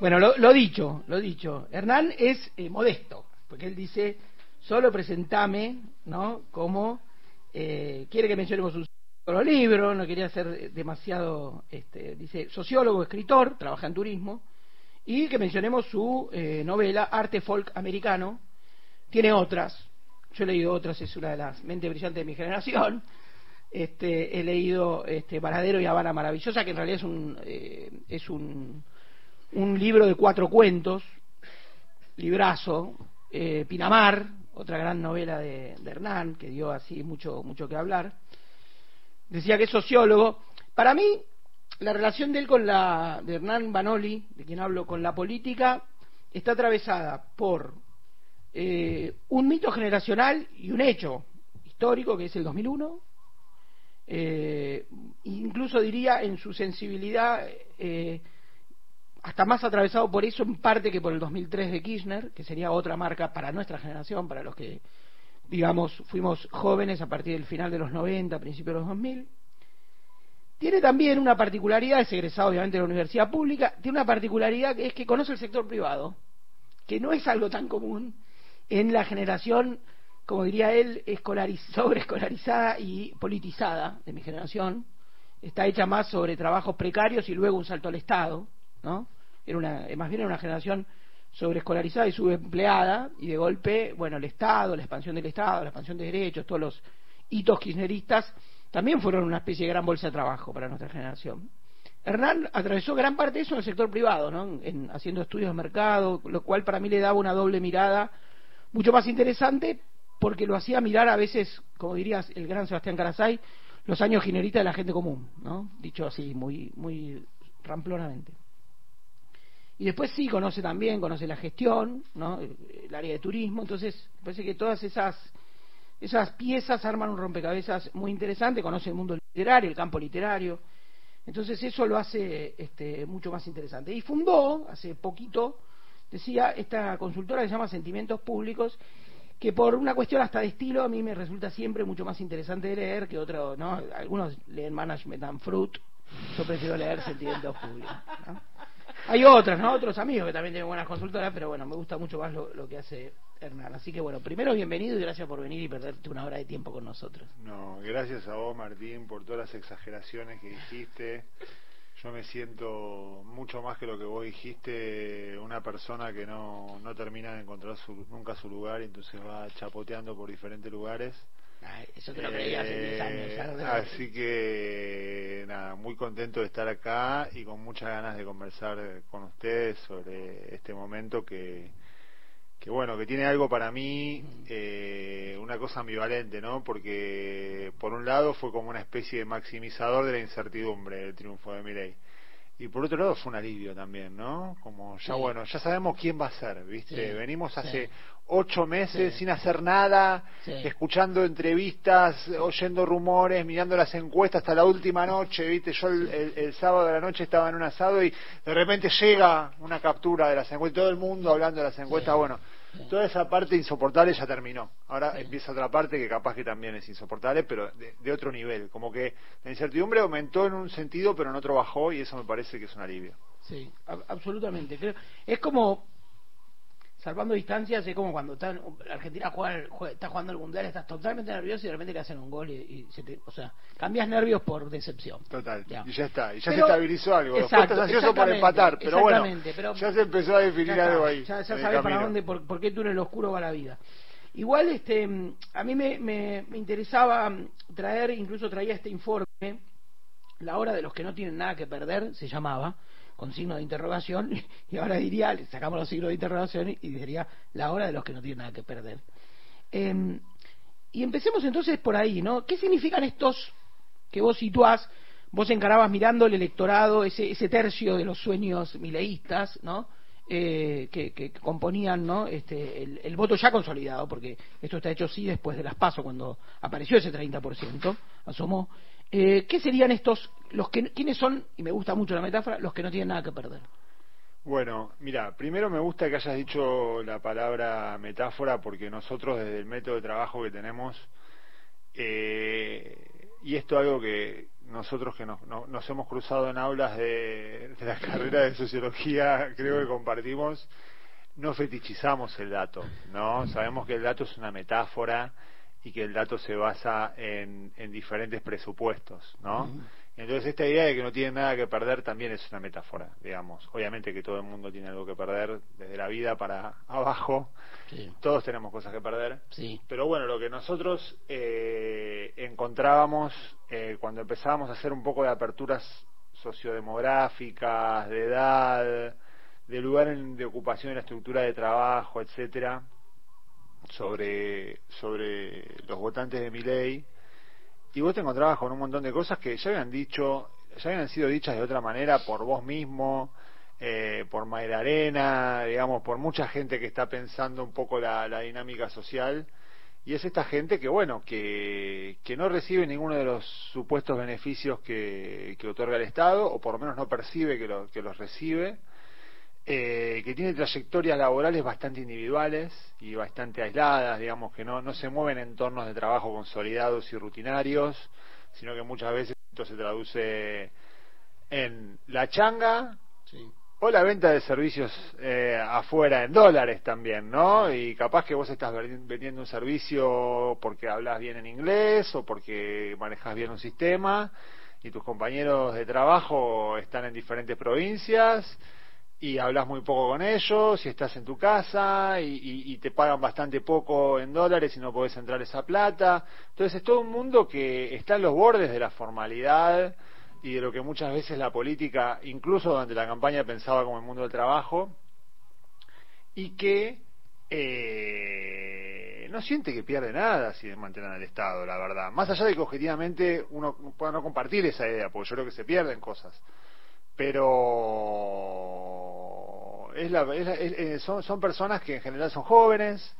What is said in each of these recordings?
Bueno, lo, dicho, lo dicho. Hernán es eh, modesto, porque él dice, solo presentame, ¿no? Como eh, quiere que mencionemos un solo libro, no quería ser demasiado, este, dice, sociólogo, escritor, trabaja en turismo, y que mencionemos su eh, novela Arte Folk Americano. Tiene otras, yo he leído otras, es una de las mentes brillantes de mi generación. Este, he leído este, Varadero y Habana Maravillosa, que en realidad es un, es un un libro de cuatro cuentos, librazo, eh, Pinamar, otra gran novela de, Hernán, que dio así mucho, mucho que hablar. Decía que es sociólogo. Para mí, la relación de él con la, de Hernán Banoli, de quien hablo, con la política, está atravesada por eh, un mito generacional y un hecho histórico, que es el 2001, eh, incluso diría en su sensibilidad hasta más atravesado por eso en parte que por el 2003 de Kirchner, que sería otra marca para nuestra generación, para los que, digamos, fuimos jóvenes a partir del final de los 90, principios de los 2000. Tiene también una particularidad, es egresado obviamente de la universidad pública, tiene una particularidad que es que conoce el sector privado, que no es algo tan común en la generación, como diría él, sobreescolarizada y politizada de mi generación. Está hecha más sobre trabajos precarios y luego un salto al Estado ¿no? Era una, más bien era una generación sobreescolarizada y subempleada, y de golpe, bueno, el Estado, la expansión del Estado, la expansión de derechos, todos los hitos kirchneristas, también fueron una especie de gran bolsa de trabajo para nuestra generación. Hernán atravesó gran parte de eso en el sector privado, ¿no? En, haciendo estudios de mercado, lo cual para mí le daba una doble mirada mucho más interesante porque lo hacía mirar a veces, como dirías el gran Sebastián Carasay, los años kirchneristas de la gente común, ¿no? Dicho así, muy, muy ramplonamente. Y después sí conoce también, conoce la gestión, ¿no? el área de turismo, entonces parece que todas esas, esas piezas arman un rompecabezas muy interesante, conoce el mundo literario, el campo literario, entonces eso lo hace este, mucho más interesante. Y fundó, hace poquito, decía, esta consultora que se llama Sentimientos Públicos, que por una cuestión hasta de estilo a mí me resulta siempre mucho más interesante de leer que otro, ¿no? Algunos leen Management and Fruit, yo prefiero leer Sentimientos Públicos. Hay otras, ¿no? Otros amigos que también tienen buenas consultoras, pero bueno, me gusta mucho más lo, que hace Hernán. Así que bueno, primero bienvenido y gracias por venir y perderte una hora de tiempo con nosotros. No, gracias a vos, Martín, por todas las exageraciones que dijiste. Yo me siento mucho más que lo que vos dijiste, una persona que no, no termina de encontrar nunca su lugar y entonces va chapoteando por diferentes lugares eso te lo creí hace 10 años. Eh, así que, nada, muy contento de estar acá y con muchas ganas de conversar con ustedes sobre este momento que, que bueno, que tiene algo para mí, eh, una cosa ambivalente, ¿no? Porque por un lado fue como una especie de maximizador de la incertidumbre el triunfo de Milei y por otro lado fue un alivio también, ¿no? Como ya bueno, ya sabemos quién va a ser, ¿viste? Venimos hace ocho meses sin hacer nada, escuchando entrevistas, oyendo rumores, mirando las encuestas hasta la última noche, ¿viste? Yo el, sábado de la noche estaba en un asado y de repente llega una captura de las encuestas, todo el mundo hablando de las encuestas, bueno Toda esa parte insoportable ya terminó. Ahora empieza otra parte que capaz que también es insoportable, pero de, otro nivel. Como que la incertidumbre aumentó en un sentido, pero en otro bajó, y eso me parece que es un alivio. Sí, absolutamente. es como salvando distancias es como cuando está, Argentina juega, está jugando el mundial, estás totalmente nervioso y de repente le hacen un gol y, se te, o sea, cambias nervios por decepción. Total, y ya está, y ya se estabilizó algo. Exacto, estás ansioso por empatar, pero bueno, ya se empezó a definir algo ahí. Ya, sabes para dónde, por, por qué túnel oscuro va la vida. Igual, este, a mí me, me, me interesaba traer, incluso traía este informe, La hora de los que no tienen nada que perder, se llamaba, con signo de interrogación, y ahora diría, le sacamos los signos de interrogación y diría la hora de los que no tienen nada que perder. Em, y empecemos entonces por ahí, ¿no? ¿Qué significan estos que vos situás, vos encarabas mirando el electorado, ese, ese tercio de los sueños mileístas, ¿no? Eh, que, componían ¿no? este, el, voto ya consolidado, porque esto está hecho sí después de las PASO, cuando apareció ese 30%, asomó. Eh, ¿Qué serían estos, los que, quiénes son, y me gusta mucho la metáfora, los que no tienen nada que perder? Bueno, mira, primero me gusta que hayas dicho la palabra metáfora porque nosotros desde el método de trabajo que tenemos, eh, y esto es algo que nosotros que nos, nos hemos cruzado en aulas de, de la carrera de sociología, creo que compartimos, no fetichizamos el dato, ¿no? Sabemos que el dato es una metáfora y que el dato se basa en, en diferentes presupuestos, ¿no? Entonces esta idea de que no tiene nada que perder también es una metáfora, digamos. Obviamente que todo el mundo tiene algo que perder, desde la vida para abajo. Todos tenemos cosas que perder. Sí. Pero bueno, lo que nosotros eh, encontrábamos eh, cuando empezábamos a hacer un poco de aperturas sociodemográficas, de edad, de lugar de ocupación en la estructura de trabajo, etcétera, sobre, sobre los votantes de mi ley, y vos te encontrabas con un montón de cosas que ya habían dicho, ya habían sido dichas de otra manera por vos mismo, eh, por Mayra Arena, digamos, por mucha gente que está pensando un poco la, dinámica social. Y es esta gente que, bueno, que, que no recibe ninguno de los supuestos beneficios que, que otorga el Estado, o por lo menos no percibe que, lo, que los recibe, eh, que tiene trayectorias laborales bastante individuales y bastante aisladas, digamos que no, no se mueven en entornos de trabajo consolidados y rutinarios, sino que muchas veces esto se traduce en la changa o la venta de servicios eh, afuera en dólares también, ¿no? Y capaz que vos estás vendiendo un servicio porque hablas bien en inglés o porque manejas bien un sistema y tus compañeros de trabajo están en diferentes provincias y hablas muy poco con ellos y estás en tu casa y, te pagan bastante poco en dólares y no podés entrar esa plata. Entonces es todo un mundo que está en los bordes de la formalidad y de lo que muchas veces la política, incluso durante la campaña, pensaba como el mundo del trabajo y que eh, no siente que pierde nada si desmantelan al Estado, la verdad. Más allá de que objetivamente uno pueda no compartir esa idea, porque yo creo que se pierden cosas. Pero es la, eh, son, son personas que en general son jóvenes,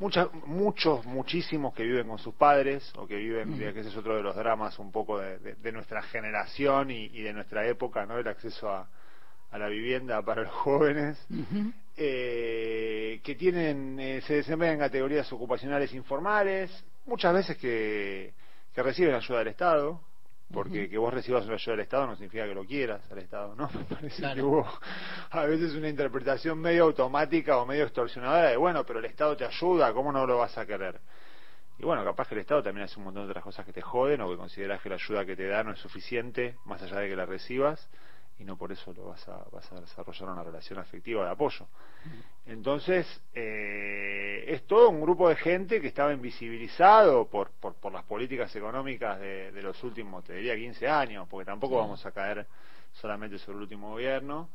muchas, muchos, muchísimos que viven con sus padres o que viven, que ese es otro de los dramas un poco de, nuestra generación y, de nuestra época, ¿no? El acceso a, la vivienda para los jóvenes, eh, que tienen, eh, se desempeñan en categorías ocupacionales informales, muchas veces que, que reciben ayuda del Estado, porque que vos recibas una ayuda del Estado no significa que lo quieras al Estado, ¿no? Me parece que hubo a veces una interpretación medio automática o medio extorsionadora de, bueno, pero el Estado te ayuda, ¿cómo no lo vas a querer? Y bueno, capaz que el Estado también hace un montón de otras cosas que te joden o que consideras que la ayuda que te da no es suficiente, más allá de que la recibas y no por eso lo vas a, vas a desarrollar una relación afectiva de apoyo. Entonces, eh, es todo un grupo de gente que estaba invisibilizado por, por, por las políticas económicas de, los últimos, te diría, 15 años, porque tampoco vamos a caer solamente sobre el último gobierno.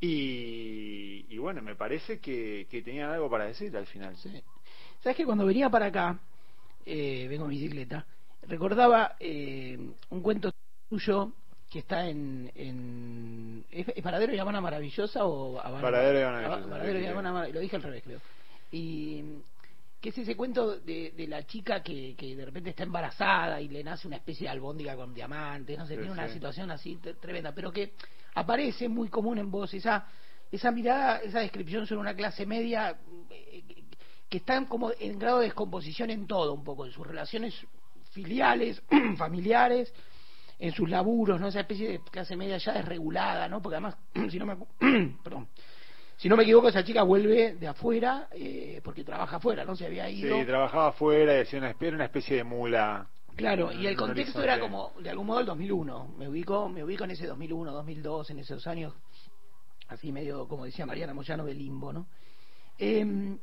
Y, y bueno, me parece que, que tenían algo para decir al final. Sí. ¿Sabes que cuando venía para acá, eh, vengo en bicicleta, recordaba eh, un cuento tuyo que está en, en ¿es, Paradero y Habana Maravillosa o Paradero y Habana Maravillosa Paradero y Habana lo dije al revés creo. Y que es ese cuento de, de la chica que, que de repente está embarazada y le nace una especie de albóndiga con diamantes no sé tiene una situación así tremenda pero que aparece muy común en vos esa esa mirada esa descripción sobre una clase media eh, que están como en grado de descomposición en todo un poco en sus relaciones filiales familiares en sus laburos, ¿no? Esa especie de clase media ya desregulada, ¿no? Porque además, si no me, perdón, si no me equivoco, esa chica vuelve de afuera eh, porque trabaja afuera, ¿no? Se había ido. Sí, trabajaba afuera y hacía una, una especie de mula. Claro, y el contexto era como, de algún modo, el 2001. Me ubico, me ubico en ese 2001, 2002, en esos años, así medio, como decía Mariana Moyano, de limbo, ¿no? Em,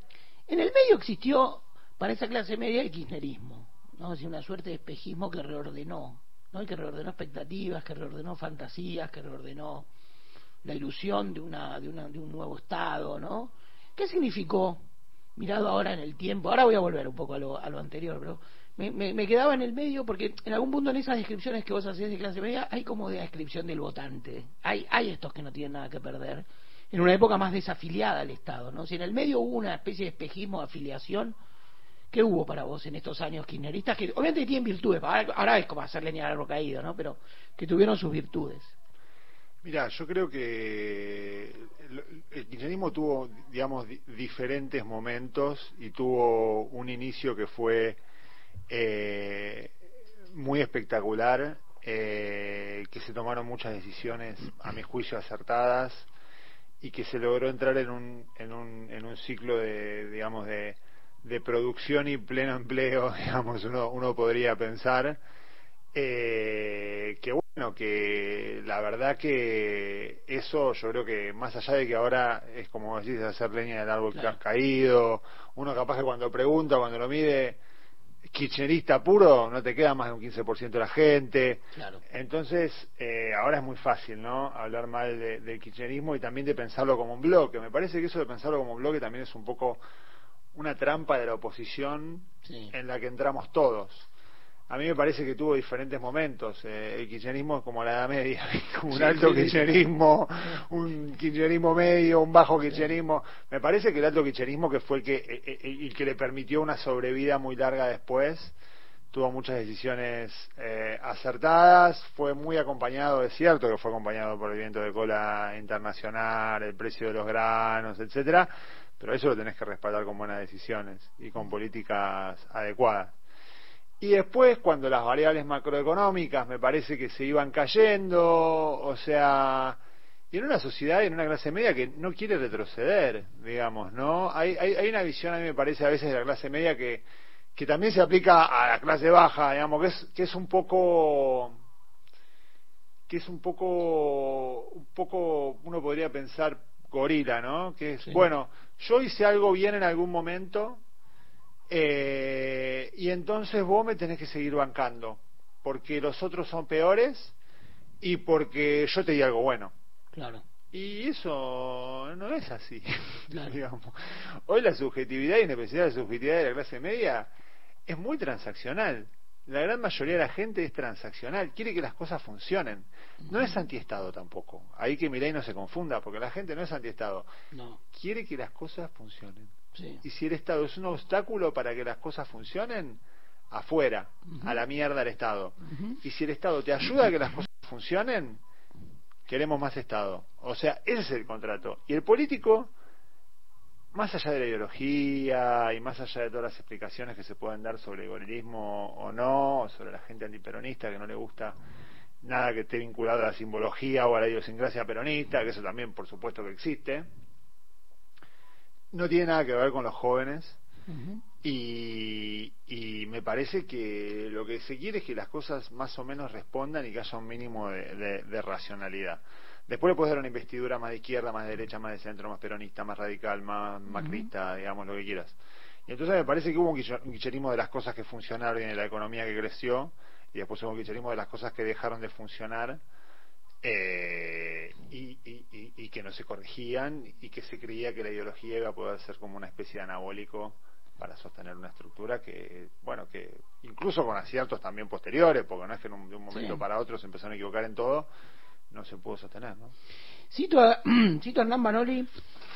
en el medio existió, para esa clase media, el kirchnerismo, ¿no? Es una suerte de espejismo que reordenó ¿no? que reordenó expectativas, que reordenó fantasías, que reordenó la ilusión de, una, de, una, de un nuevo Estado, ¿no? ¿Qué significó, mirado ahora en el tiempo? Ahora voy a volver un poco a lo, a lo anterior, pero me, me, quedaba en el medio porque en algún punto en esas descripciones que vos hacés de clase media hay como de descripción del votante. Hay, hay estos que no tienen nada que perder. En una época más desafiliada al Estado, ¿no? Si en el medio hubo una especie de espejismo de afiliación, ¿Qué hubo para vos en estos años kirchneristas? Que obviamente tienen virtudes, ahora es como hacer leña al caído, ¿no? Pero que tuvieron sus virtudes. Mira, yo creo que el kirchnerismo tuvo, digamos, diferentes momentos y tuvo un inicio que fue eh, muy espectacular eh, que se tomaron muchas decisiones, a mi juicio, acertadas y que se logró entrar en un, en un, en un ciclo de, digamos, de, de producción y pleno empleo, digamos, uno, uno podría pensar. Eh, que bueno, que la verdad que eso yo creo que más allá de que ahora es como decís, hacer leña del árbol que has caído, uno capaz que cuando pregunta, cuando lo mide, kirchnerista puro, no te queda más de un 15% de la gente. Claro. Entonces, eh, ahora es muy fácil, ¿no? Hablar mal de, del kirchnerismo y también de pensarlo como un bloque. Me parece que eso de pensarlo como un bloque también es un poco una trampa de la oposición Sí. en la que entramos todos. A mí me parece que tuvo diferentes momentos. Eh, el kirchnerismo es como la Edad Media, un Sí, alto sí, kirchnerismo, un kirchnerismo medio, un bajo kirchnerismo. Me parece que el alto kirchnerismo, que fue el que, eh, eh, el que le permitió una sobrevida muy larga después, tuvo muchas decisiones eh, acertadas, fue muy acompañado, es cierto que fue acompañado por el viento de cola internacional, el precio de los granos, etcétera, pero eso lo tenés que respaldar con buenas decisiones y con políticas adecuadas. Y después, cuando las variables macroeconómicas me parece que se iban cayendo, o sea, y en una sociedad y en una clase media que no quiere retroceder, digamos, ¿no? Hay, hay, hay una visión, a mí me parece, a veces de la clase media que, que también se aplica a la clase baja, digamos, que es, que es un poco que es un poco un poco uno podría pensar gorila, ¿no? Que es Sí. bueno, yo hice algo bien en algún momento eh, y entonces vos me tenés que seguir bancando porque los otros son peores y porque yo te di algo bueno. Claro. Y eso no es así, Claro. digamos. Hoy la subjetividad y independencia de la subjetividad de la clase media es muy transaccional. La gran mayoría de la gente es transaccional, quiere que las cosas funcionen. No es antiestado tampoco. Ahí que Milei no se confunda, porque la gente no es antiestado. No. Quiere que las cosas funcionen. Sí. Y si el Estado es un obstáculo para que las cosas funcionen, afuera, a la mierda el Estado. Y si el Estado te ayuda a que las cosas funcionen, queremos más Estado. O sea, ese es el contrato. Y el político, más allá de la ideología y más allá de todas las explicaciones que se pueden dar sobre el gorilismo o no, sobre la gente antiperonista que no le gusta nada que esté vinculado a la simbología o a la idiosincrasia peronista, que eso también por supuesto que existe, no tiene nada que ver con los jóvenes, y, y me parece que lo que se quiere es que las cosas más o menos respondan y que haya un mínimo de, de- de racionalidad. Después le puedes dar una investidura más de izquierda, más de derecha, más de centro, más peronista, más radical, más macrista, digamos, lo que quieras. Y entonces me parece que hubo un kirchnerismo de las cosas que funcionaron y de la economía que creció, y después hubo un kirchnerismo de las cosas que dejaron de funcionar eh, y, y- y- y que no se corregían y que se creía que la ideología iba a poder ser como una especie de anabólico para sostener una estructura que, bueno, que incluso con aciertos también posteriores, porque no es que en un- de un momento Sí. para otro se empezaron a equivocar en todo, no se pudo sostener, ¿no? Cito a, cito a Hernán Manoli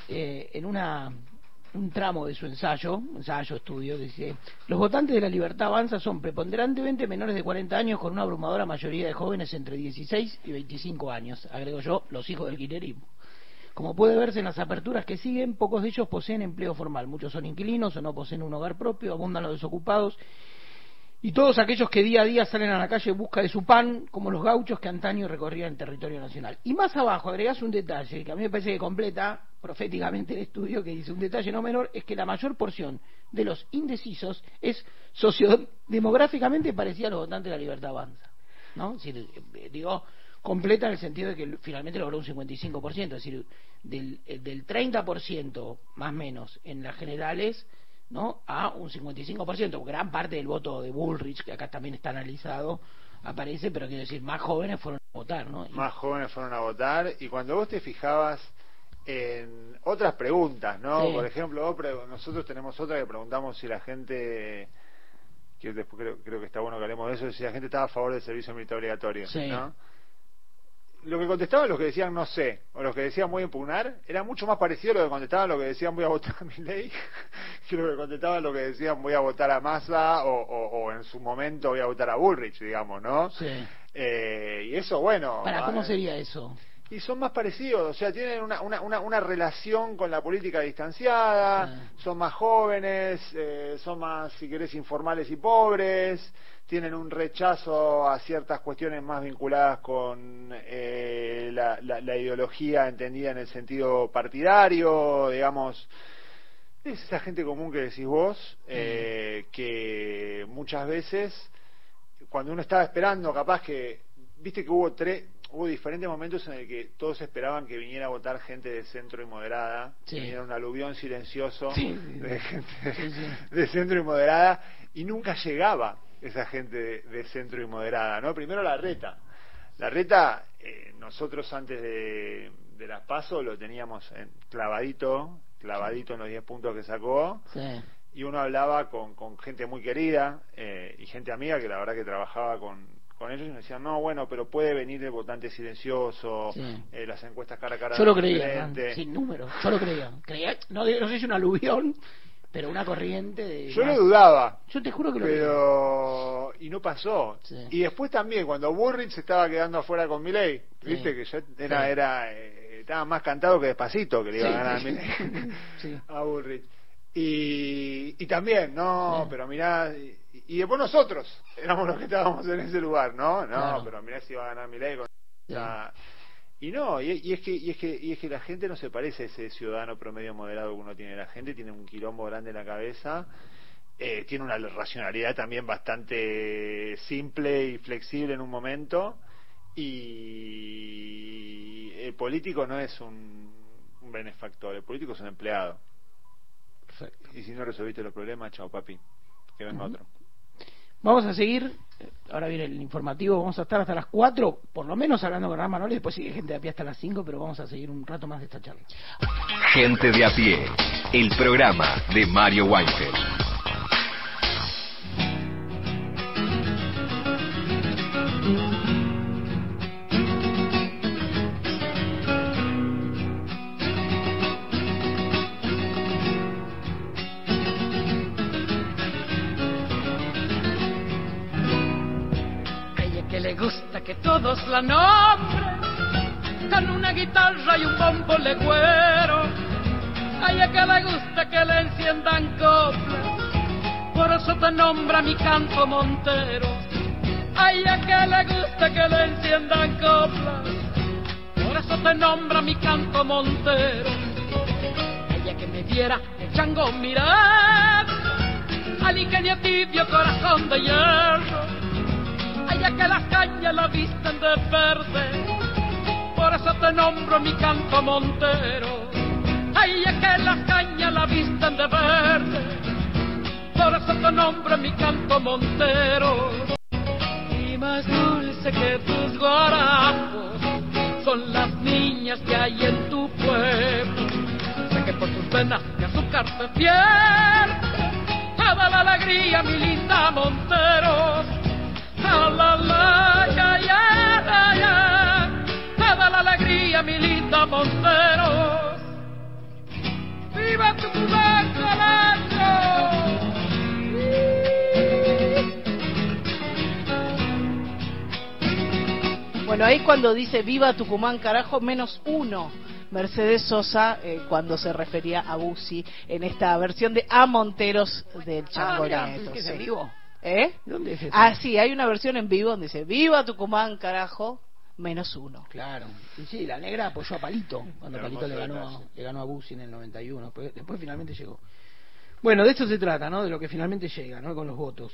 eh, en una, un tramo de su ensayo, ensayo, estudio, dice, los votantes de la libertad avanza son preponderantemente menores de 40 años con una abrumadora mayoría de jóvenes entre 16 y 25 años, agrego yo, los hijos del kirchnerismo. Como puede verse en las aperturas que siguen, pocos de ellos poseen empleo formal, muchos son inquilinos o no poseen un hogar propio, abundan los desocupados y todos aquellos que día a día salen a la calle en busca de su pan, como los gauchos que antaño recorrían el territorio nacional. Y más abajo agregás un detalle que a mí me parece que completa proféticamente el estudio, que dice un detalle no menor, es que la mayor porción de los indecisos es sociodemográficamente parecida a los votantes de la libertad avanza. ¿no? Eh, digo, completa en el sentido de que finalmente logró un 55%, es decir, del, eh, del 30% más o menos en las generales, ¿no? a un 55%, gran parte del voto de Bullrich, que acá también está analizado, aparece, pero quiero decir, más jóvenes fueron a votar, ¿no? Y- Más jóvenes fueron a votar y cuando vos te fijabas en otras preguntas, ¿no? Sí. Por ejemplo, nosotros tenemos otra que preguntamos si la gente que después creo, creo que está bueno que hablemos de eso, si la gente estaba a favor del servicio militar obligatorio, Sí. ¿no? Lo que contestaban los que decían no sé, o los que decían voy a impugnar, era mucho más parecido a lo que contestaban los que decían voy a votar a mi ley, que lo que contestaban los que decían voy a votar a Massa o, o- o en su momento voy a votar a Bullrich, digamos, ¿no? Sí. Eh, y eso, bueno. Para, ¿cómo eh, sería eso? Y son más parecidos, o sea, tienen una, una, una, relación con la política distanciada, son más jóvenes, eh, son más, si querés, informales y pobres, tienen un rechazo a ciertas cuestiones más vinculadas con eh, la, la, ideología entendida en el sentido partidario, digamos. Es esa gente común que decís vos, eh, que muchas veces, cuando uno estaba esperando, capaz que, viste que hubo tres, hubo diferentes momentos en el que todos esperaban que viniera a votar gente de centro y moderada, que viniera un aluvión silencioso de gente de centro y moderada, y nunca llegaba esa gente de, centro y moderada, ¿no? Primero la reta. La reta, eh, nosotros antes de, de las PASO lo teníamos en, clavadito, clavadito en los 10 puntos que sacó. Y uno hablaba con, con gente muy querida eh, y gente amiga que la verdad que trabajaba con, con ellos y me decían, no, bueno, pero puede venir el votante silencioso, eh, las encuestas cara a cara. Yo lo creía, sin número, yo lo creía. creía no, no sé si un aluvión, pero una corriente de... Yo lo dudaba. Yo te juro que lo Pero... Y no pasó. Y después también, cuando Burrich se estaba quedando afuera con Miley, viste que ya era... era eh, estaba más cantado que despacito que le iba a ganar a Milei a Burrich. Y, y también, no, pero mirá, y después nosotros éramos los que estábamos en ese lugar, ¿no? No, pero mirá si iba a ganar Milei con Y no, y, es que, y, es que, y es que la gente no se parece a ese ciudadano promedio moderado que uno tiene. La gente tiene un quilombo grande en la cabeza, eh, tiene una racionalidad también bastante simple y flexible en un momento, y el político no es un, benefactor, el político es un empleado. Y si no resolviste los problemas, chao papi, que venga otro. Vamos a seguir, ahora viene el informativo, vamos a estar hasta las 4, por lo menos hablando con Ramón Manoli, después sigue gente de a pie hasta las 5, pero vamos a seguir un rato más de esta charla. Gente de a pie, el programa de Mario Weinfeld. La nombren con una guitarra y un bombo legüero. A ella que le gusta que le enciendan coplas, por eso te nombra mi canto montero. A que le gusta que le enciendan coplas, por eso te nombra mi canto montero. Ella que me diera el chango mirar, al ingenio tibio corazón de hierro Ay, que las cañas la visten de verde, por eso te nombro mi canto montero. Ay, que las cañas la visten de verde, por eso te nombro mi canto montero. Y más dulce que tus guarapos son las niñas que hay en tu pueblo. Sé que por tus venas de azúcar te pierde toda la alegría, mi linda Montero Bueno, ahí cuando dice viva Tucumán, carajo, menos uno. Mercedes Sosa eh, cuando se refería a Busi en esta versión de A Monteros del Chango ah, Neto. ¿Es vivo? ¿Eh? ¿Dónde es eso? Ah, sí, hay una versión en vivo donde dice, viva Tucumán, carajo, menos uno. Claro. Y sí, la negra apoyó a Palito, cuando Palito le ganó, le ganó a Bussi en el 91. Después, finalmente llegó. Bueno, de eso se trata, ¿no? De lo que finalmente llega, ¿no? Con los votos.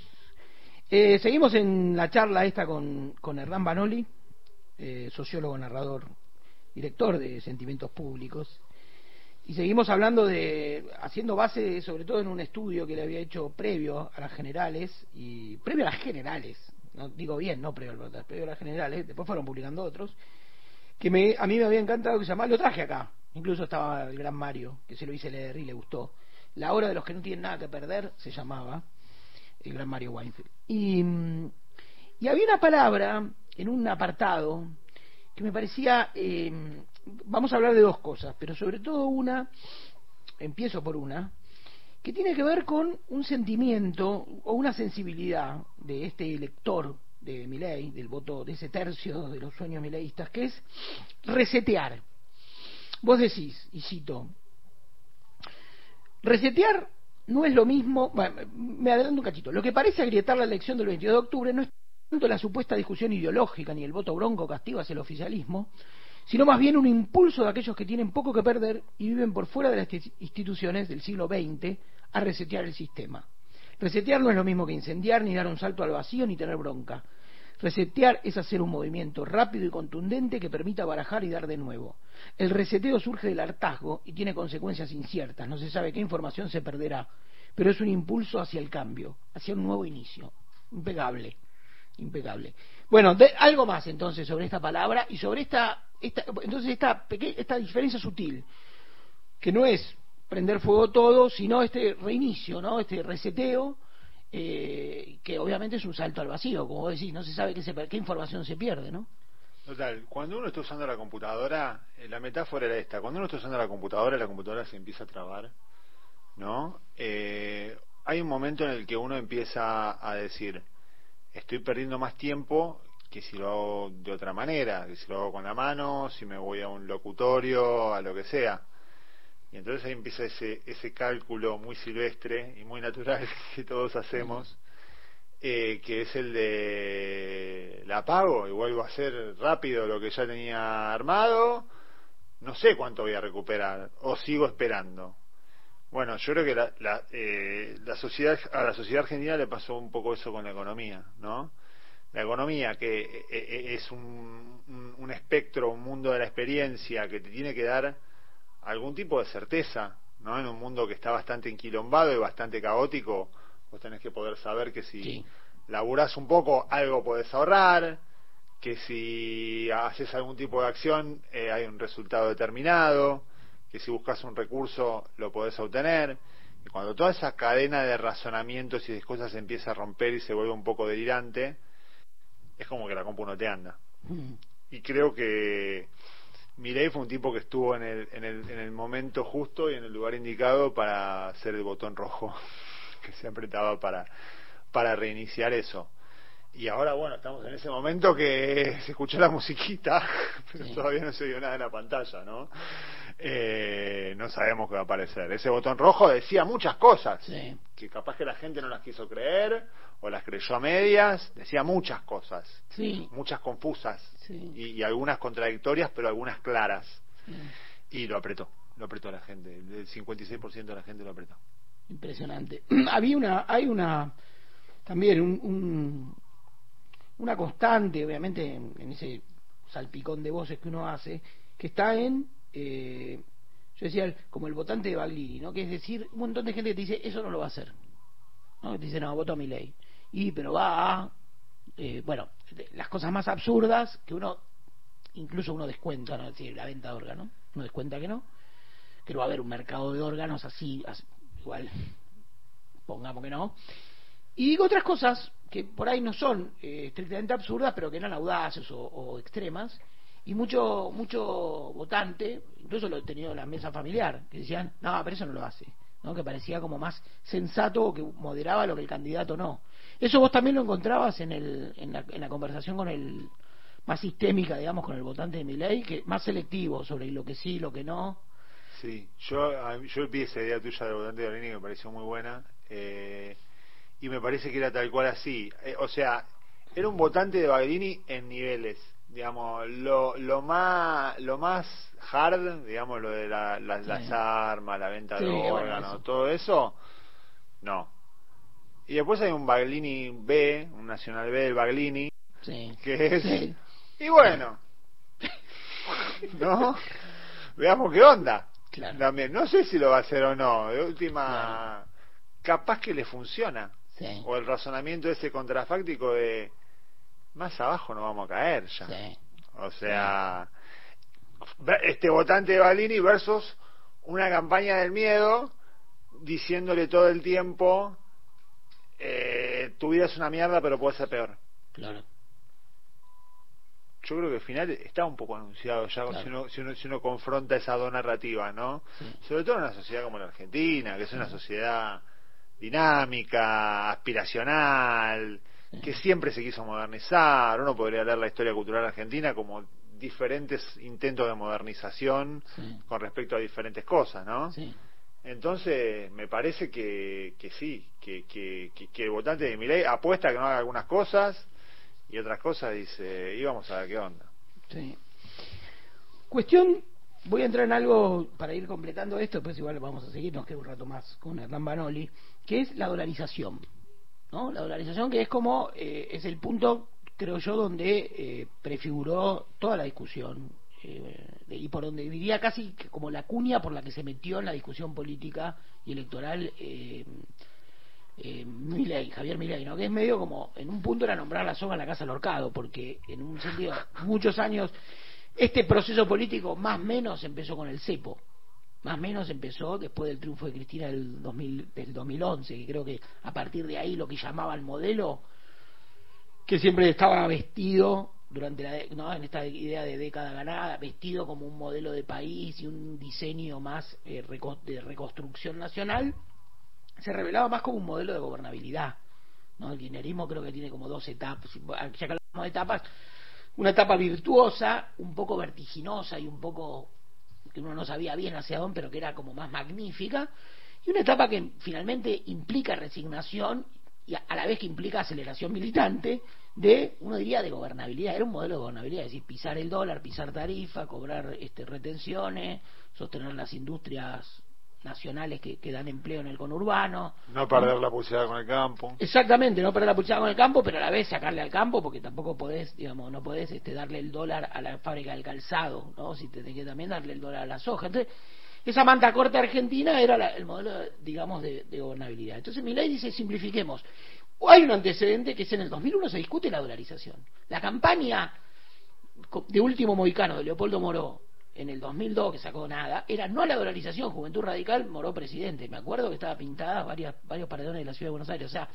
Eh, seguimos en la charla esta con, con Hernán Banoli, eh, sociólogo, narrador, director de Sentimientos Públicos. Y seguimos hablando de, haciendo base sobre todo en un estudio que le había hecho previo a las generales, y previo a las generales, no digo bien, no previo a las previo a las generales, después fueron publicando otros, que me, a mí me había encantado que se llamaba, lo traje acá, incluso estaba el gran Mario, que se lo hice leer y le gustó. La hora de los que no tienen nada que perder se llamaba, el gran Mario Weinfeld. Y, y había una palabra en un apartado que me parecía eh, vamos a hablar de dos cosas, pero sobre todo una, empiezo por una, que tiene que ver con un sentimiento o una sensibilidad de este lector de Milei, del voto de ese tercio de los sueños mileístas, que es resetear. Vos decís, y cito, resetear no es lo mismo, me adelanto un cachito, lo que parece agrietar la elección del 22 de octubre no es tanto la supuesta discusión ideológica ni el voto bronco castigo hacia el oficialismo, sino más bien un impulso de aquellos que tienen poco que perder y viven por fuera de las instituciones del siglo XX a resetear el sistema. Resetear no es lo mismo que incendiar, ni dar un salto al vacío, ni tener bronca. Resetear es hacer un movimiento rápido y contundente que permita barajar y dar de nuevo. El reseteo surge del hartazgo y tiene consecuencias inciertas. No se sabe qué información se perderá, pero es un impulso hacia el cambio, hacia un nuevo inicio. Impecable, impecable. Bueno, algo más entonces sobre esta palabra y sobre esta, esta entonces esta, esta diferencia sutil, que no es prender fuego todo, sino este reinicio, ¿no? Este reseteo eh, que obviamente es un salto al vacío, como decís, no se sabe qué, qué información se pierde, ¿no? Total, cuando uno está usando la computadora, eh, la metáfora era esta, cuando uno está usando la computadora, la computadora se empieza a trabar, ¿no? Eh, hay un momento en el que uno empieza a decir, estoy perdiendo más tiempo que si lo hago de otra manera, que si lo hago con la mano, si me voy a un locutorio, a lo que sea. Y entonces ahí empieza ese, ese cálculo muy silvestre y muy natural que todos hacemos, eh, que es el de la pago y vuelvo a hacer rápido lo que ya tenía armado, no sé cuánto voy a recuperar o sigo esperando. Bueno, yo creo que la, la, eh, la sociedad, a la sociedad argentina le pasó un poco eso con la economía, ¿no? La economía, que eh, eh, es un, un espectro, un mundo de la experiencia que te tiene que dar algún tipo de certeza, ¿no? En un mundo que está bastante enquilombado y bastante caótico, vos tenés que poder saber que si laburás un poco, algo podés ahorrar, que si haces algún tipo de acción, eh, hay un resultado determinado, que si buscas un recurso, lo podés obtener. Y cuando toda esa cadena de razonamientos y de cosas se empieza a romper y se vuelve un poco delirante, es como que la compu no te anda. Mm. Y creo que Milei fue un tipo que estuvo en el, en, el, en el momento justo y en el lugar indicado para hacer el botón rojo que se apretaba para, para reiniciar eso. Y ahora, bueno, estamos en ese momento que se escuchó la musiquita, pero todavía no se vio nada en la pantalla, ¿no? Eh, no sabemos qué va a aparecer. Ese botón rojo decía muchas cosas, que capaz que la gente no las quiso creer, o las creyó a medias, decía muchas cosas, muchas confusas, y, algunas contradictorias, pero algunas claras. Y lo apretó, lo apretó la gente, el 56% de la gente lo apretó. Impresionante. Había una, hay una, también un, una constante, obviamente, en, ese salpicón de voces que uno hace, que está en, eh, yo decía, como el votante de Baglini, ¿no? Que es decir, un montón de gente que te dice, eso no lo va a hacer. ¿no? Que te dice, no, voto a mi ley. Y, pero va eh, bueno, las cosas más absurdas que uno, incluso uno descuenta, ¿no? Es decir, la venta de órganos, uno descuenta que no, que no va a haber un mercado de órganos así, igual, pongamos que no. Y digo otras cosas que por ahí no son eh, estrictamente absurdas, pero que eran audaces o, extremas, y mucho mucho votante, incluso lo he tenido en la mesa familiar, que decían, no, pero eso no lo hace, ¿no? que parecía como más sensato o que moderaba lo que el candidato no. Eso vos también lo encontrabas en, el, en, la, en la conversación con el más sistémica, digamos, con el votante de mi ley, que más selectivo sobre lo que sí, lo que no. Sí, yo, yo vi esa idea tuya del votante de Baglini que me pareció muy buena. Eh, y me parece que era tal cual así. Eh, o sea, era un votante de Baglini en niveles. Digamos, lo, lo más lo más hard, digamos, lo de las armas, la venta de órganos, todo eso, no. Y después hay un Baglini B, un Nacional B del Baglini, que es... Y bueno, ¿no? Veamos qué onda. También, no sé si lo va a hacer o no. De última, capaz que le funciona. O el razonamiento ese contrafáctico de más abajo no vamos a caer ya. O sea, este votante de Balini versus una campaña del miedo diciéndole todo el tiempo eh, tu vida es una mierda pero puede ser peor. Claro. Yo creo que al final está un poco anunciado ya si, uno, si, uno, si uno confronta esa dos narrativas, ¿no? Sobre todo en una sociedad como la Argentina, que es una sociedad dinámica, aspiracional, que siempre se quiso modernizar. Uno podría leer la historia cultural argentina como diferentes intentos de modernización Sí. con respecto a diferentes cosas, ¿no? Sí. Entonces, me parece que, que sí, que, que, que, el votante de Milei apuesta a que no haga algunas cosas y otras cosas dice, y vamos a ver qué onda. Sí. Cuestión, voy a entrar en algo para ir completando esto, después igual vamos a seguir, nos queda un rato más con Hernán Banoli, que es la dolarización. La dolarización que es como, eh, es el punto, creo yo, donde eh, prefiguró toda la discusión eh, y por donde diría casi como la cuña por la que se metió en la discusión política y electoral eh, Milei, Javier Milei, ¿no? que es medio como, en un punto era nombrar la soga en la casa del horcado, porque en un sentido, muchos años, este proceso político más o menos empezó con el cepo, más o menos empezó después del triunfo de Cristina del, 2000, del 2011, que creo que a partir de ahí lo que llamaban modelo, que siempre estaba vestido durante la ¿no? en esta idea de década ganada, vestido como un modelo de país y un diseño más eh, de reconstrucción nacional, se revelaba más como un modelo de gobernabilidad. ¿no? El kirchnerismo creo que tiene como dos etapas, ya que hablamos de etapas, una etapa virtuosa, un poco vertiginosa y un poco que uno no sabía bien hacia dónde, pero que era como más magnífica, y una etapa que finalmente implica resignación y a la vez que implica aceleración militante de, uno diría, de gobernabilidad. Era un modelo de gobernabilidad, es decir, pisar el dólar, pisar tarifa, cobrar este, retenciones, sostener las industrias nacionales que, que dan empleo en el conurbano. No perder la pulsada con el campo. Exactamente, no perder la pulsada con el campo, pero a la vez sacarle al campo, porque tampoco podés, digamos, no podés este, darle el dólar a la fábrica del calzado, ¿no? Si te tenés que también darle el dólar a la soja. Entonces, esa manta corta argentina era la- el modelo, digamos, de, de gobernabilidad. Entonces, mi ley dice, simplifiquemos. Hay un antecedente que es en el 2001 se discute la dolarización. La campaña de último mohicano de Leopoldo Moró en el 2002, que sacó nada, era no la dolarización, Juventud Radical, Moró presidente. Me acuerdo que estaba pintada varias, varios paredones de la ciudad de Buenos Aires. O sea,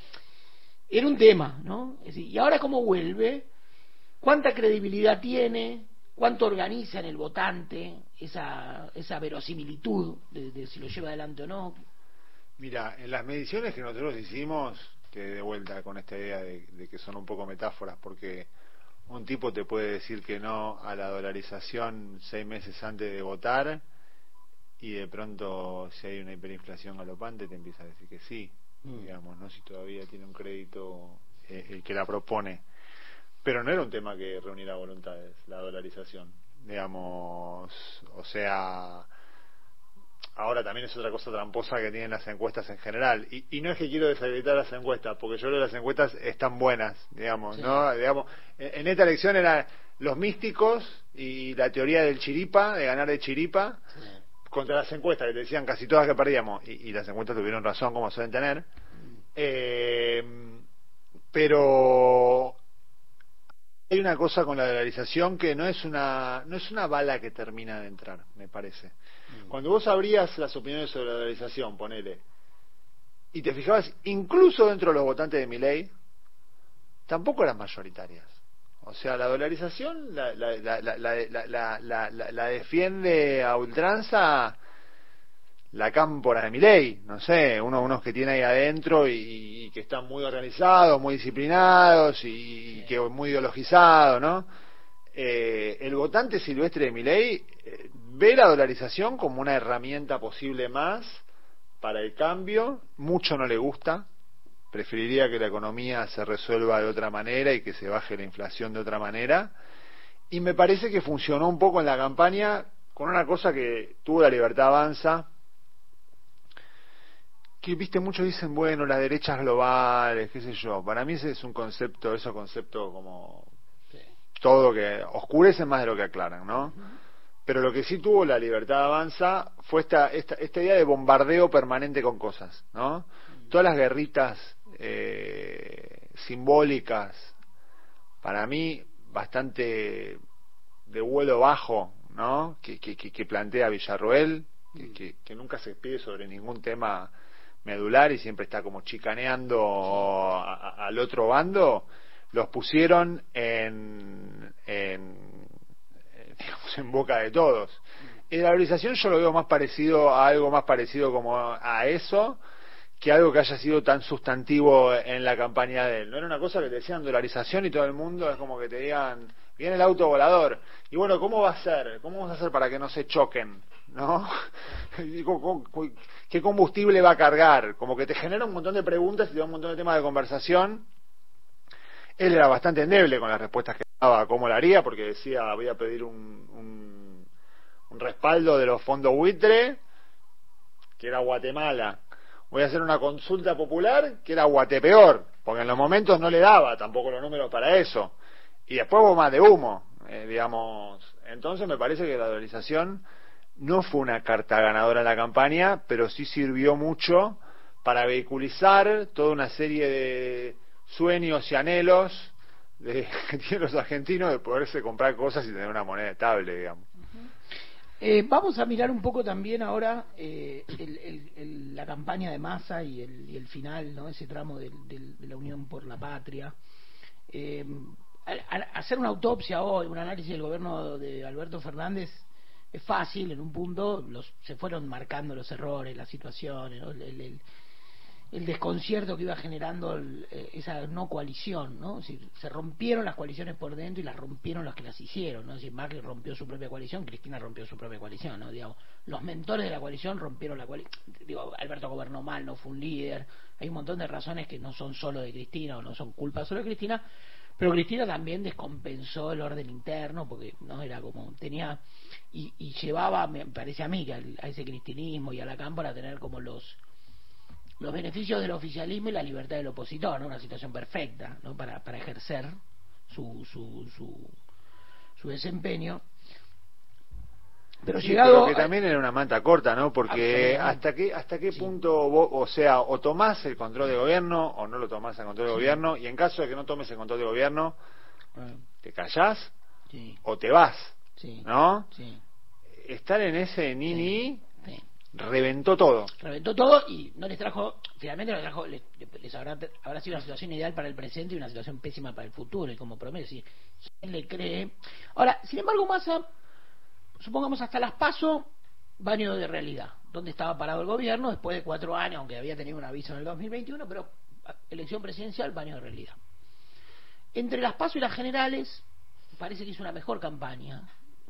era un tema, ¿no? Y ahora cómo vuelve, cuánta credibilidad tiene, cuánto organiza en el votante esa, esa verosimilitud de, de si lo lleva adelante o no. Mira, en las mediciones que nosotros hicimos, que de vuelta con esta idea de, de que son un poco metáforas, porque un tipo te puede decir que no a la dolarización seis meses antes de votar y de pronto si hay una hiperinflación galopante te empieza a decir que sí, Mm. digamos, no si todavía tiene un crédito eh, el que la propone. Pero no era un tema que reuniera voluntades, la dolarización, digamos, o sea, ahora también es otra cosa tramposa que tienen las encuestas en general. Y, y no es que quiero desacreditar las encuestas, porque yo creo que las encuestas están buenas, digamos, Sí. ¿no? Digamos, en, en esta elección eran los místicos y la teoría del chiripa, de ganar de chiripa, contra las encuestas que te decían casi todas que perdíamos, y, y las encuestas tuvieron razón como suelen tener. Eh, pero hay una cosa con la dolarización que no es una no es una bala que termina de entrar, me parece. Cuando vos abrías las opiniones sobre la dolarización, ponele, y te fijabas incluso dentro de los votantes de Milei, tampoco eran mayoritarias. O sea, la dolarización la, la, la, la, la, la, la, la- la defiende a ultranza la cámpora de Milei, no sé, uno, unos que tiene ahí adentro y, y que están muy organizados, muy disciplinados y, y que muy ideologizados, ¿no? Eh, el votante silvestre de Milei eh, ve la dolarización como una herramienta posible más para el cambio, mucho no le gusta, preferiría que la economía se resuelva de otra manera y que se baje la inflación de otra manera, y me parece que funcionó un poco en la campaña con una cosa que tuvo la libertad avanza, que viste muchos dicen bueno las derechas globales qué sé yo. Para mí ese es un concepto eso concepto como todo que oscurecen más de lo que aclaran no pero lo que sí tuvo la libertad avanza fue esta esta, esta idea de bombardeo permanente con cosas no todas las guerritas eh, simbólicas para mí bastante de vuelo bajo no que, que, que, que plantea Villarroel que, que, que nunca se pide sobre ningún tema medular y siempre está como chicaneando a- a- al otro bando, los pusieron en, en, eh, boca de todos. Y la yo lo veo más parecido a algo más parecido como a eso que algo que haya sido tan sustantivo en la campaña de él. No era una cosa que te decían dolarización y todo el mundo es como que te digan, viene el auto volador. Y bueno, ¿cómo va a ser? ¿Cómo vamos a hacer para que no se choquen? ¿No? ¿Qué combustible va a cargar? Como que te genera un montón de preguntas y te da un montón de temas de conversación. Él era bastante endeble con las respuestas que daba, cómo lo haría, porque decía, voy a pedir un, un, un respaldo de los fondos buitre, que era Guatemala voy a hacer una consulta popular que era Guatepeor, porque en los momentos no le daba tampoco los números para eso. Y después hubo más de humo, eh, digamos. Entonces me parece que la dolarización no fue una carta ganadora en la campaña, pero sí sirvió mucho para vehiculizar toda una serie de sueños y anhelos de, tienen los argentinos de poderse comprar cosas y tener una moneda estable, digamos. Eh, vamos a mirar un poco también ahora eh, la campaña de masa y el, final, ¿no? ese tramo de la Unión por la Patria. Eh, hacer una autopsia hoy, un análisis del gobierno de Alberto Fernández es fácil, en un punto los, se fueron marcando los errores, las situaciones, el, el desconcierto que iba generando eh, esa no coalición, ¿no? se rompieron las coaliciones por dentro y las rompieron los que las hicieron, ¿no? Es decir, Macri rompió su propia coalición, Cristina rompió su propia coalición, ¿no? Digamos, los mentores de la coalición rompieron la coalición. Digo, Alberto gobernó mal, no fue un líder. Hay un montón de razones que no son solo de Cristina o no son culpa solo de Cristina, pero Cristina también descompensó el orden interno porque no era como tenía y, y llevaba, me parece a mí, a ese cristinismo y a la cámpora a tener como los los beneficios del oficialismo y la libertad del opositor, ¿no? una situación perfecta ¿no? para, para ejercer su, su, su, su desempeño. Pero llegado. que también era una manta corta, ¿no? Porque hasta qué hasta qué punto, vos, o sea, o tomás el control de gobierno o no lo tomás el control de gobierno, y en caso de que no tomes el control de gobierno, te callás o te vas, ¿no? Estar en ese ni reventó todo. Reventó todo y no les trajo, finalmente no les trajo, les, habrá, habrá, sido una situación ideal para el presente y una situación pésima para el futuro, y como promete, si ¿quién le cree? Ahora, sin embargo, Massa, supongamos hasta las paso, baño de realidad, donde estaba parado el gobierno después de cuatro años, aunque había tenido un aviso en el 2021, pero elección presidencial, baño de realidad. Entre las pasos y las generales, parece que hizo una mejor campaña,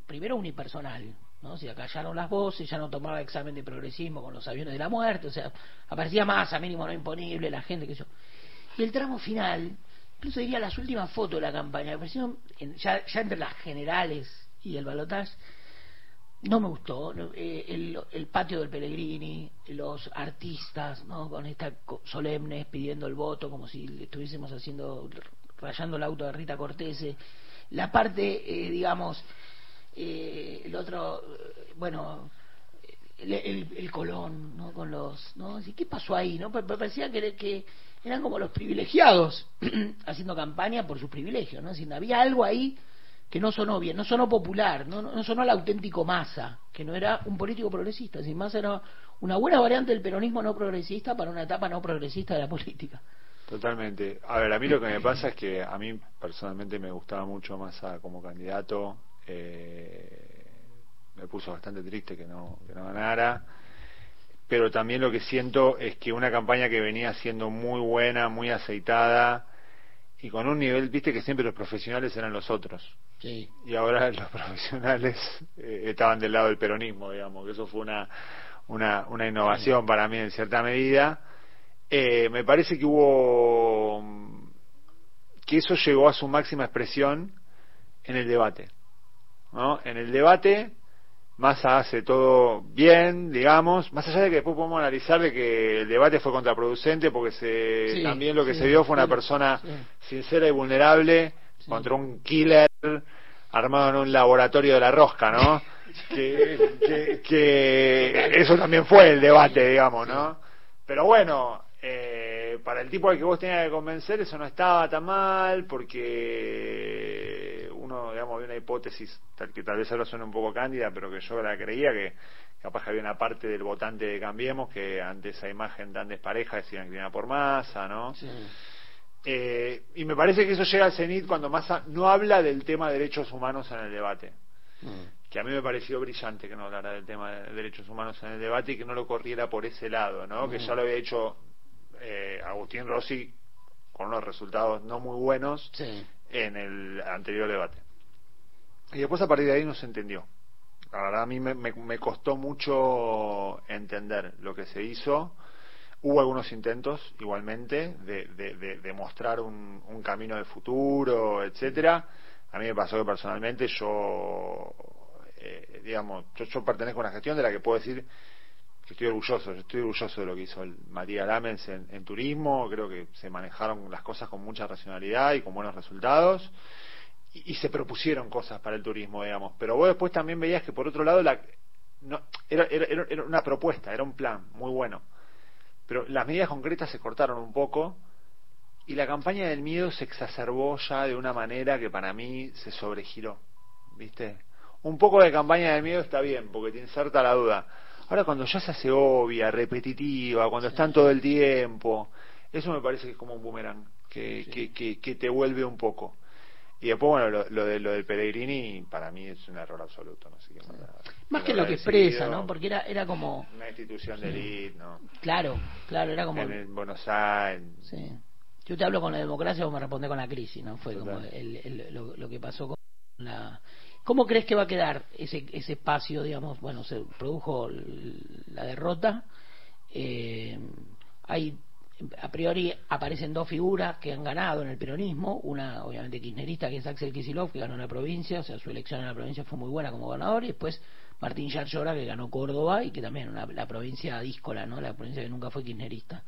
primero unipersonal, ¿no? Se acallaron las voces, ya no tomaba examen de progresismo con los aviones de la muerte, o sea, aparecía más a mínimo no imponible, la gente que yo. Y el tramo final, incluso diría las últimas fotos de la campaña, ya, ya entre las generales y el balotaje, no me gustó eh, el, patio del Pellegrini, los artistas, ¿no? Con esta solemnes pidiendo el voto como si estuviésemos haciendo rayando el auto de Rita Cortese, la parte, eh, digamos, eh, el otro, bueno, el, Colón, ¿no? Con los, ¿no? ¿Qué pasó ahí, no? Parecía que, eran como los privilegiados haciendo campaña por sus privilegios, ¿no? había algo ahí que no sonó bien, no sonó popular, no, no sonó el auténtico masa, que no era un político progresista, sin más era una buena variante del peronismo no progresista para una etapa no progresista de la política. Totalmente. A ver, a mí lo que me pasa es que a mí personalmente me gustaba mucho Massa como candidato, eh, me puso bastante triste que no, que no ganara. Pero también lo que siento es que una campaña que venía siendo muy buena, muy aceitada y con un nivel, viste que siempre los profesionales eran los otros. Sí. Y ahora los profesionales eh, estaban del lado del peronismo, digamos, que eso fue una, una, una innovación para mí en cierta medida. Eh, me parece que hubo que eso llegó a su máxima expresión en el debate. ¿No? En el debate, Massa hace todo bien, digamos, más allá de que después podemos analizar de que el debate fue contraproducente porque se, también lo que se vio fue una persona sincera y vulnerable contra un killer armado en un laboratorio de la rosca, ¿no? que, que, eso también fue el debate, digamos, ¿no? Pero bueno, eh, para el tipo al que vos tenías que convencer eso no estaba tan mal porque uno, digamos, había una hipótesis tal, que tal vez ahora suene un poco cándida, pero que yo la creía que capaz que había una parte del votante de Cambiemos que ante esa imagen tan despareja decían que por masa, ¿no? Eh, y me parece que eso llega al cenit cuando Massa no habla del tema de derechos humanos en el debate. Mm. Que a mí me pareció brillante que no hablara del tema de derechos humanos en el debate y que no lo corriera por ese lado, ¿no? Que mm. ya lo había hecho eh, Agustín Rossi con unos resultados no muy buenos Sí. en el anterior debate. Y después a partir de ahí no se entendió. La verdad a mí me, costó mucho entender lo que se hizo. Hubo algunos intentos igualmente de, de, mostrar un, un camino de futuro, etcétera. A mí me pasó que personalmente yo, eh, digamos, yo, yo pertenezco a una gestión de la que puedo decir que estoy orgulloso, yo estoy orgulloso de lo que hizo el Matías Lamens en, en turismo, creo que se manejaron las cosas con mucha racionalidad y con buenos resultados y, y se propusieron cosas para el turismo, digamos, pero vos después también veías que por otro lado la, no, era, era, era- era una propuesta, era un plan muy bueno, pero las medidas concretas se cortaron un poco y la campaña del miedo se exacerbó ya de una manera que para mí se sobregiró, ¿viste? Un poco de campaña del miedo está bien, porque te inserta la duda. Ahora cuando ya se hace obvia, repetitiva, cuando están todo el tiempo, eso me parece que es como un boomerang, que, que, que, que te vuelve un poco. Y después, bueno, lo, lo, de, lo del Pellegrini para mí es un error absoluto. No sé qué más, Más que lo que expresa, ¿no? Porque era, era como, Una institución de élite, ¿no? claro, claro, era como... En Buenos Aires. Sí. Yo te hablo con la democracia, vos me respondés con la crisis, ¿no? Fue como el, el- lo, lo que pasó con la... ¿Cómo crees que va a quedar ese, ese espacio, digamos? Bueno, se produjo la derrota. eh, hay, a priori, aparecen dos figuras que han ganado en el peronismo. Una, obviamente, kirchnerista, que es Axel Kicillof, que ganó en la provincia. O sea, su elección en la provincia fue muy buena como gobernador. Y después Martín Yarlora, que ganó Córdoba y que también una, la provincia díscola, ¿no? La provincia que nunca fue kirchnerista.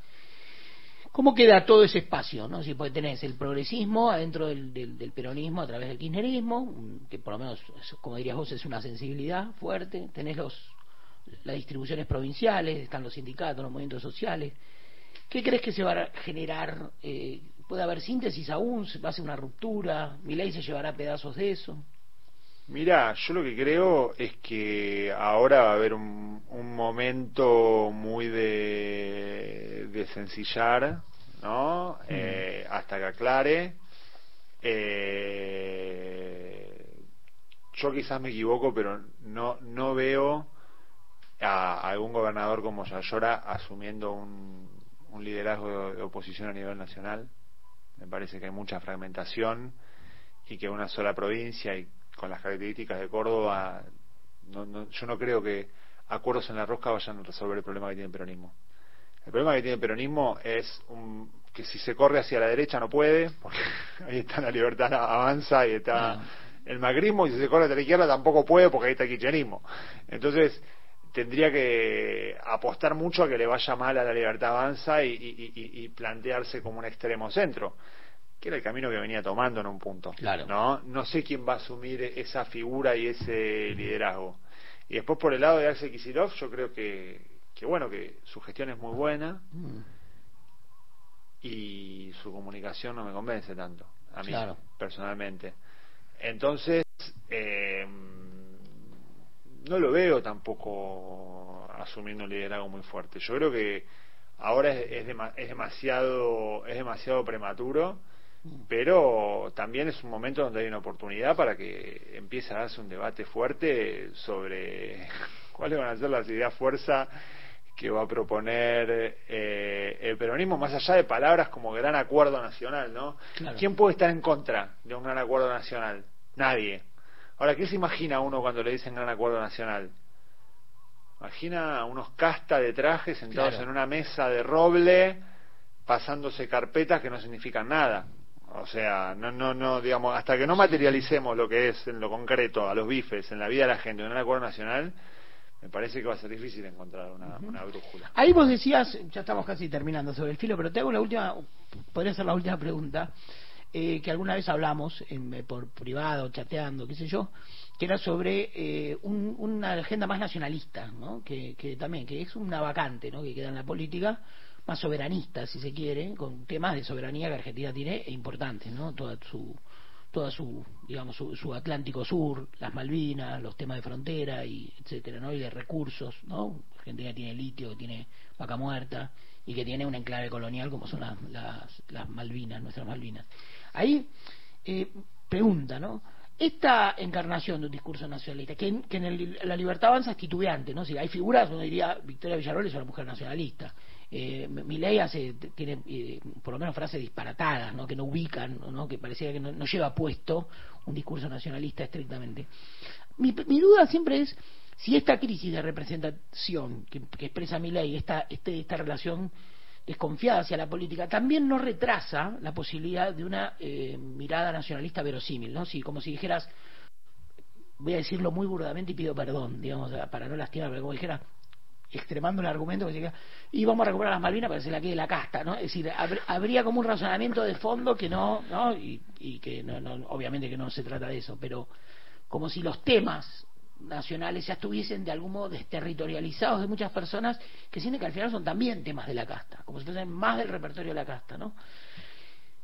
¿Cómo queda todo ese espacio? ¿no? Si pues tenés el progresismo adentro del, del- del peronismo a través del kirchnerismo, que por lo menos, como dirías vos, es una sensibilidad fuerte. Tenés los, las distribuciones provinciales, están los sindicatos, los movimientos sociales. ¿Qué crees que se va a generar? Eh, ¿Puede haber síntesis aún? ¿Va a ser una ruptura? ¿Milei se llevará pedazos de eso? Mira, yo lo que creo es que ahora va a haber un, un momento muy de, de sencillar, ¿no? Eh, hasta que aclare. Eh, yo quizás me equivoco, pero no, no veo a, algún gobernador como Yayora asumiendo un, un liderazgo de, oposición a nivel nacional. Me parece que hay mucha fragmentación y que una sola provincia y con las características de Córdoba, no- no- yo no creo que acuerdos en la rosca vayan a resolver el problema que tiene el peronismo. El problema que tiene el peronismo es un- que si se corre hacia la derecha no puede, porque ahí está la libertad avanza y está Ah. el macrismo, y si se corre hacia la izquierda tampoco puede porque ahí está el kirchnerismo. Entonces, tendría que apostar mucho a que le vaya mal a la libertad avanza y, y- y- y plantearse como un extremo centro que era el camino que venía tomando en un punto. Claro. ¿no? no sé quién va a asumir esa figura y ese liderazgo. Y después por el lado de Axel Kicillof, yo creo que, que bueno, que su gestión es muy buena Mm, y su comunicación no me convence tanto, a mí Claro. personalmente. Entonces, eh, no lo veo tampoco asumiendo un liderazgo muy fuerte. Yo creo que ahora es, es, dema- es demasiado es demasiado prematuro, pero también es un momento donde hay una oportunidad para que empiece a darse un debate fuerte sobre cuáles van a ser las ideas fuerza que va a proponer eh, el peronismo, más allá de palabras como gran acuerdo nacional, ¿no? Claro. ¿Quién puede estar en contra de un gran acuerdo nacional? Nadie. Ahora, ¿qué se imagina uno cuando le dicen gran acuerdo nacional? Imagina unos castas de traje sentados Claro. en una mesa de roble, pasándose carpetas que no significan nada. O sea, no, no, no, digamos, hasta que no materialicemos lo que es en lo concreto, a los bifes, en la vida de la gente, en un acuerdo nacional, me parece que va a ser difícil encontrar una, una brújula. Ahí vos decías, ya estamos casi terminando sobre el filo, pero te hago la última, podría ser la última pregunta, eh, que alguna vez hablamos en- eh, por privado, chateando, qué sé yo, que era sobre eh, un- una agenda más nacionalista, ¿no? Que, que también, que es una vacante, ¿no? Que queda en la política, más soberanista, si se quiere, con temas de soberanía que Argentina tiene e importantes, ¿no? Toda su toda su digamos su, su Atlántico Sur, las Malvinas, los temas de frontera y etcétera, ¿no? Y de recursos, ¿no? Argentina tiene litio, tiene vaca muerta y que tiene un enclave colonial como son las, las, las Malvinas, nuestras Malvinas. Ahí eh, pregunta, ¿no? esta encarnación de un discurso nacionalista, que en, que en el- la libertad avanza es titubeante, ¿no? Si hay figuras, uno diría, Victoria Villarroel es una mujer nacionalista. Eh, Milei hace, tiene eh, por lo menos frases disparatadas, ¿no? Que no ubican, ¿no? Que parecía que no, no lleva puesto un discurso nacionalista estrictamente. Mi, mi duda siempre es si esta crisis de representación que, que expresa Milei, esta, este, esta relación desconfiada hacia la política, también no retrasa la posibilidad de una eh, mirada nacionalista verosímil, ¿no? Si, como si dijeras, voy a decirlo muy burdamente y pido perdón, digamos, para no lastimar, pero como dijera, extremando el argumento, que se y vamos a recuperar las Malvinas para que se la quede la casta, ¿no? Es decir, habr- habría como un razonamiento de fondo que no, ¿no? Y, y que no, no, obviamente que no se trata de eso, pero como si los temas nacionales ya estuviesen de algún modo desterritorializados de muchas personas que sienten que al final son también temas de la casta, como si fuesen más del repertorio de la casta, ¿no?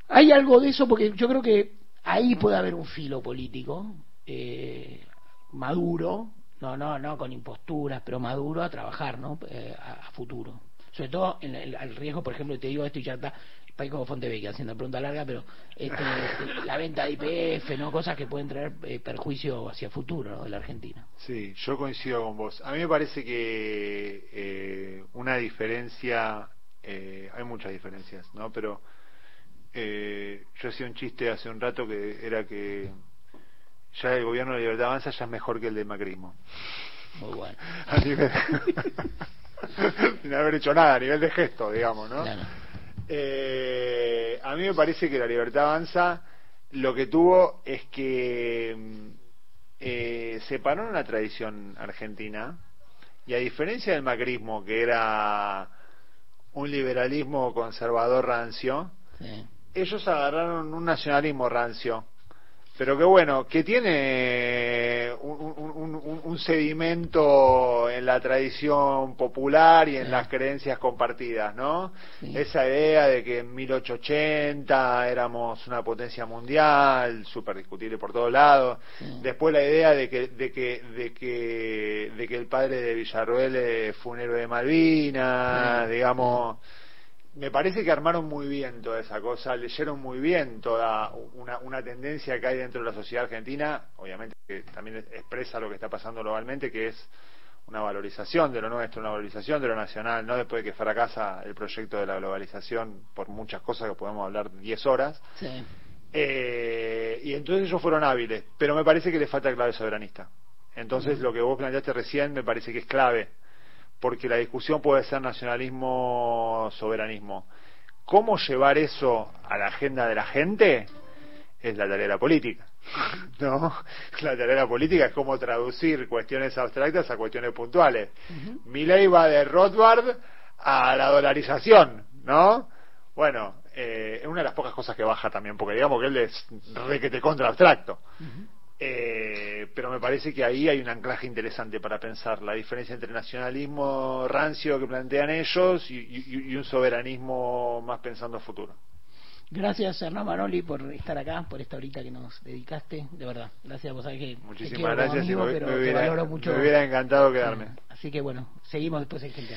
Hay algo de eso porque yo creo que ahí puede haber un filo político eh, maduro, no, no, no con imposturas, pero maduro a trabajar, ¿no? Eh, a, a futuro. Sobre todo en el, al riesgo, por ejemplo, te digo esto y ya está, país como Fontevecchia haciendo pregunta larga, pero este, la venta de IPF, ¿no? Cosas que pueden traer eh, perjuicio hacia el futuro ¿no? de la Argentina. Sí, yo coincido con vos. A mí me parece que eh, una diferencia, eh, hay muchas diferencias, ¿no? Pero eh, yo hacía un chiste hace un rato que era que ya el gobierno de Libertad Avanza ya es mejor que el del macrismo. Muy bueno. A nivel... Sin haber hecho nada, a nivel de gesto, digamos, ¿no? Claro. Eh, a mí me parece que la libertad avanza lo que tuvo es que mm, eh, separó una tradición argentina y a diferencia del macrismo que era un liberalismo conservador rancio Sí. ellos agarraron un nacionalismo rancio pero que bueno, que tiene un, un- un- un- un sedimento en la tradición popular y en Sí. las creencias compartidas, ¿no? Sí. Esa idea de que en 1880 éramos una potencia mundial, súper discutible por todos lados. Sí. Después la idea de que, de que, de que, de que el padre de Villarroel eh, fue un héroe de Malvinas, digamos me parece que armaron muy bien toda esa cosa, leyeron muy bien toda una, una tendencia que hay dentro de la sociedad argentina, obviamente que también expresa lo que está pasando globalmente, que es una valorización de lo nuestro, una valorización de lo nacional, no después de que fracasa el proyecto de la globalización por muchas cosas que podemos hablar 10 horas. Sí. Eh, y entonces ellos fueron hábiles, pero me parece que les falta clave soberanista. Entonces lo que vos planteaste recién me parece que es clave, porque la discusión puede ser nacionalismo-soberanismo. ¿Cómo llevar eso a la agenda de la gente? Es la tarea de la política. ¿No? La tarea de la política es cómo traducir cuestiones abstractas a cuestiones puntuales. Mi ley va de Rothbard a la dolarización, ¿no? Bueno, eh, es una de las pocas cosas que baja también, porque digamos que él es requete contra abstracto. Eh, pero me parece que ahí hay un anclaje interesante para pensar la diferencia entre nacionalismo rancio que plantean ellos y, y- y un soberanismo más pensando a futuro. Gracias Hernán Manoli por estar acá, por esta horita que nos dedicaste, de verdad. Gracias, vos sabés que Muchísimas quiero gracias y amigo, me, pero me te hubiera, valoro mucho. me hubiera encantado quedarme. Así que bueno, seguimos después en gente.